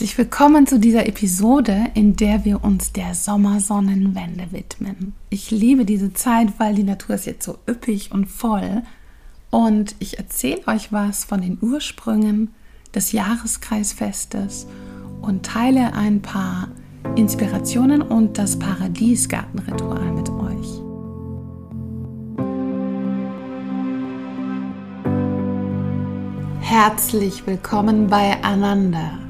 Herzlich willkommen zu dieser Episode, in der wir uns der Sommersonnenwende widmen. Ich liebe diese Zeit, weil die Natur ist jetzt so üppig und voll. Und ich erzähle euch was von den Ursprüngen des Jahreskreisfestes und teile ein paar Inspirationen und das Paradiesgartenritual mit euch. Herzlich willkommen bei Ananda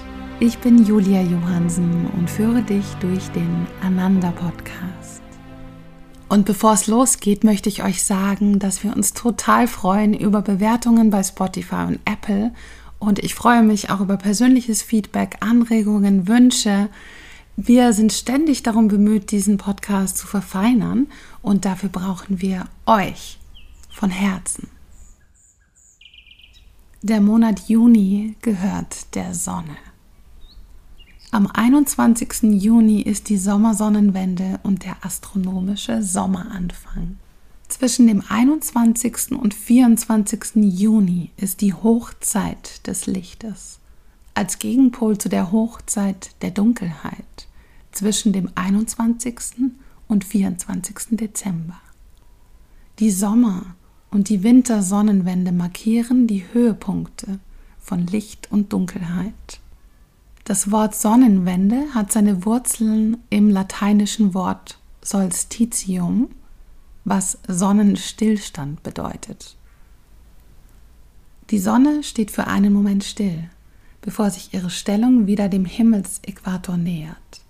Ich bin Julia Johansen und führe dich durch den Ananda Podcast. Und bevor es losgeht, möchte ich euch sagen, dass wir uns total freuen über Bewertungen bei Spotify und Apple. Und ich freue mich auch über persönliches Feedback, Anregungen, Wünsche. Wir sind ständig darum bemüht, diesen Podcast zu verfeinern. Und dafür brauchen wir euch von Herzen. Der Monat Juni gehört der Sonne. Am 21. Juni ist die Sommersonnenwende und der astronomische Sommeranfang. Zwischen dem 21. und 24. Juni ist die Hochzeit des Lichtes, als Gegenpol zu der Hochzeit der Dunkelheit zwischen dem 21. und 24. Dezember. Die Sommer- und die Wintersonnenwende markieren die Höhepunkte von Licht und Dunkelheit. Das Wort Sonnenwende hat seine Wurzeln im lateinischen Wort solstitium, was Sonnenstillstand bedeutet. Die Sonne steht für einen Moment still, bevor sich ihre Stellung wieder dem Himmelsäquator nähert.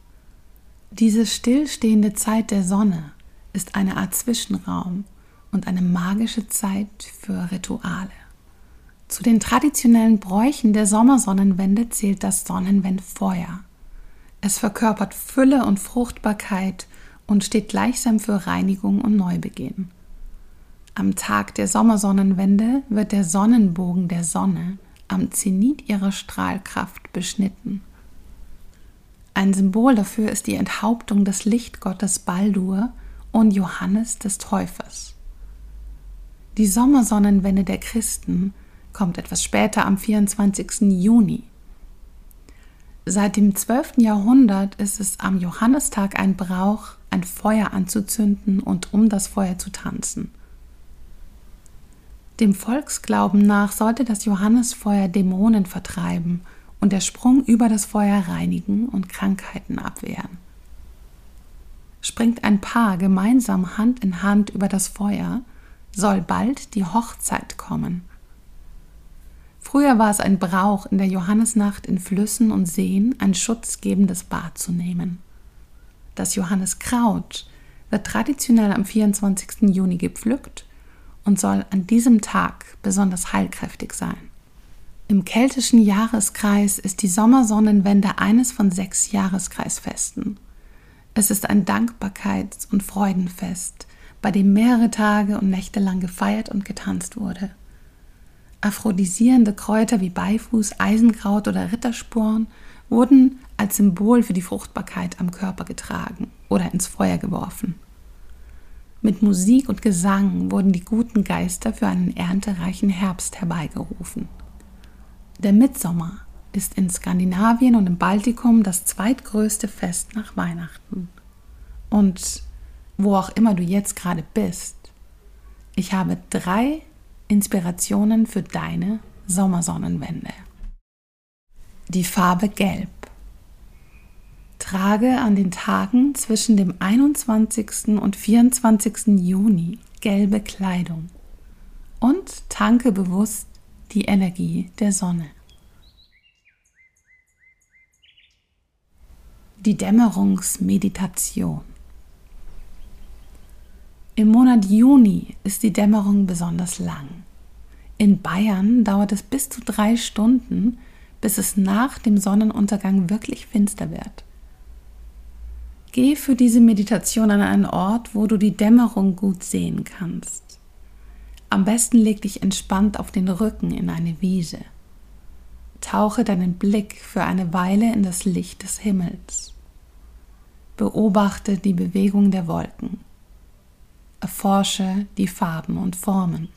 Diese stillstehende Zeit der Sonne ist eine Art Zwischenraum und eine magische Zeit für Rituale. Zu den traditionellen Bräuchen der Sommersonnenwende zählt das Sonnenwendfeuer. Es verkörpert Fülle und Fruchtbarkeit und steht gleichsam für Reinigung und Neubeginn. Am Tag der Sommersonnenwende wird der Sonnenbogen der Sonne am Zenit ihrer Strahlkraft beschnitten. Ein Symbol dafür ist die Enthauptung des Lichtgottes Baldur und Johannes des Täufers. Die Sommersonnenwende der Christen kommt etwas später am 24. Juni. Seit dem 12. Jahrhundert ist es am Johannistag ein Brauch, ein Feuer anzuzünden und um das Feuer zu tanzen. Dem Volksglauben nach sollte das Johannesfeuer Dämonen vertreiben und der Sprung über das Feuer reinigen und Krankheiten abwehren. Springt ein Paar gemeinsam Hand in Hand über das Feuer, soll bald die Hochzeit kommen. Früher war es ein Brauch, in der Johannesnacht in Flüssen und Seen ein schutzgebendes Bad zu nehmen. Das Johanneskraut wird traditionell am 24. Juni gepflückt und soll an diesem Tag besonders heilkräftig sein. Im keltischen Jahreskreis ist die Sommersonnenwende eines von sechs Jahreskreisfesten. Es ist ein Dankbarkeits- und Freudenfest, bei dem mehrere Tage und Nächte lang gefeiert und getanzt wurde. Aphrodisierende Kräuter wie Beifuß, Eisenkraut oder Rittersporn wurden als Symbol für die Fruchtbarkeit am Körper getragen oder ins Feuer geworfen. Mit Musik und Gesang wurden die guten Geister für einen erntereichen Herbst herbeigerufen. Der Mitsommer ist in Skandinavien und im Baltikum das zweitgrößte Fest nach Weihnachten. Und wo auch immer du jetzt gerade bist, ich habe drei Inspirationen für deine Sommersonnenwende. Die Farbe Gelb. Trage an den Tagen zwischen dem 21. und 24. Juni gelbe Kleidung und tanke bewusst die Energie der Sonne. Die Dämmerungsmeditation. Im Monat Juni ist die Dämmerung besonders lang. In Bayern dauert es bis zu drei Stunden, bis es nach dem Sonnenuntergang wirklich finster wird. Geh für diese Meditation an einen Ort, wo du die Dämmerung gut sehen kannst. Am besten leg dich entspannt auf den Rücken in eine Wiese. Tauche deinen Blick für eine Weile in das Licht des Himmels. Beobachte die Bewegung der Wolken. Erforsche die Farben und Formen.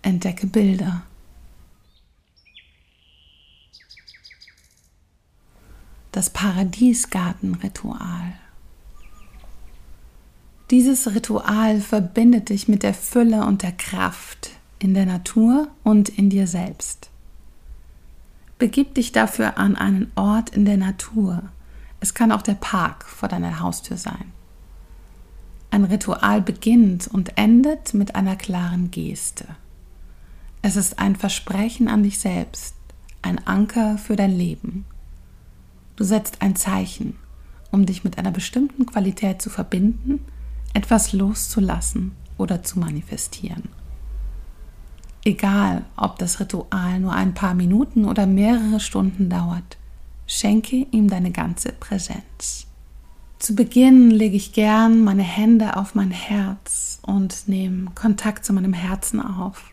Entdecke Bilder. Das Paradiesgartenritual. Dieses Ritual verbindet dich mit der Fülle und der Kraft in der Natur und in dir selbst. Begib dich dafür an einen Ort in der Natur. Es kann auch der Park vor deiner Haustür sein. Ein Ritual beginnt und endet mit einer klaren Geste. Es ist ein Versprechen an dich selbst, ein Anker für dein Leben. Du setzt ein Zeichen, um dich mit einer bestimmten Qualität zu verbinden, etwas loszulassen oder zu manifestieren. Egal, ob das Ritual nur ein paar Minuten oder mehrere Stunden dauert, schenke ihm deine ganze Präsenz. Zu Beginn lege ich gern meine Hände auf mein Herz und nehme Kontakt zu meinem Herzen auf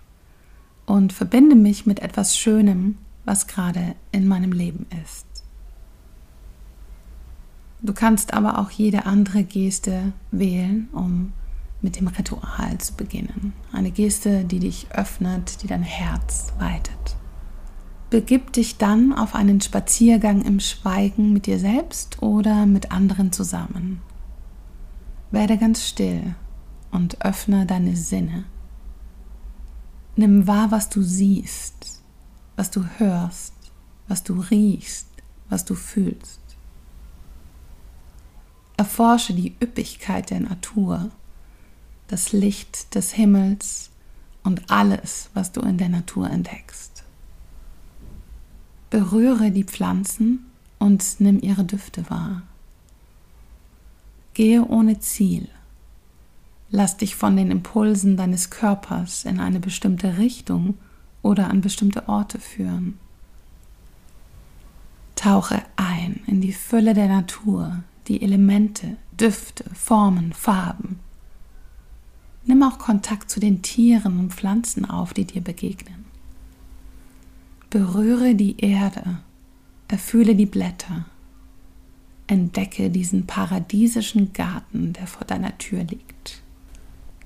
und verbinde mich mit etwas Schönem, was gerade in meinem Leben ist. Du kannst aber auch jede andere Geste wählen, um mit dem Ritual zu beginnen. Eine Geste, die dich öffnet, die dein Herz weitet. Begib dich dann auf einen Spaziergang im Schweigen mit dir selbst oder mit anderen zusammen. Werde ganz still und öffne deine Sinne. Nimm wahr, was du siehst, was du hörst, was du riechst, was du fühlst. Erforsche die Üppigkeit der Natur das Licht des Himmels und alles, was du in der Natur entdeckst. Berühre die Pflanzen und nimm ihre Düfte wahr. Gehe ohne Ziel. Lass dich von den Impulsen deines Körpers in eine bestimmte Richtung oder an bestimmte Orte führen. Tauche ein in die Fülle der Natur, die Elemente, Düfte, Formen, Farben. Nimm auch Kontakt zu den Tieren und Pflanzen auf, die dir begegnen. Berühre die Erde, erfühle die Blätter, entdecke diesen paradiesischen Garten, der vor deiner Tür liegt.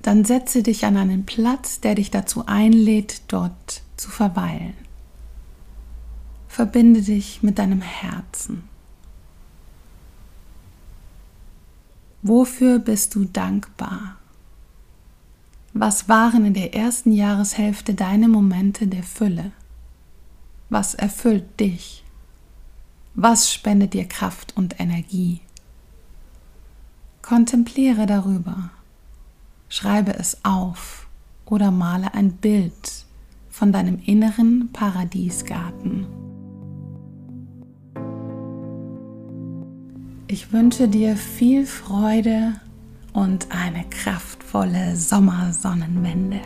Dann setze dich an einen Platz, der dich dazu einlädt, dort zu verweilen. Verbinde dich mit deinem Herzen. Wofür bist du dankbar? Was waren in der ersten Jahreshälfte deine Momente der Fülle? Was erfüllt dich? Was spendet dir Kraft und Energie? Kontempliere darüber, schreibe es auf oder male ein Bild von deinem inneren Paradiesgarten. Ich wünsche dir viel Freude und eine kraftvolle Sommersonnenwende.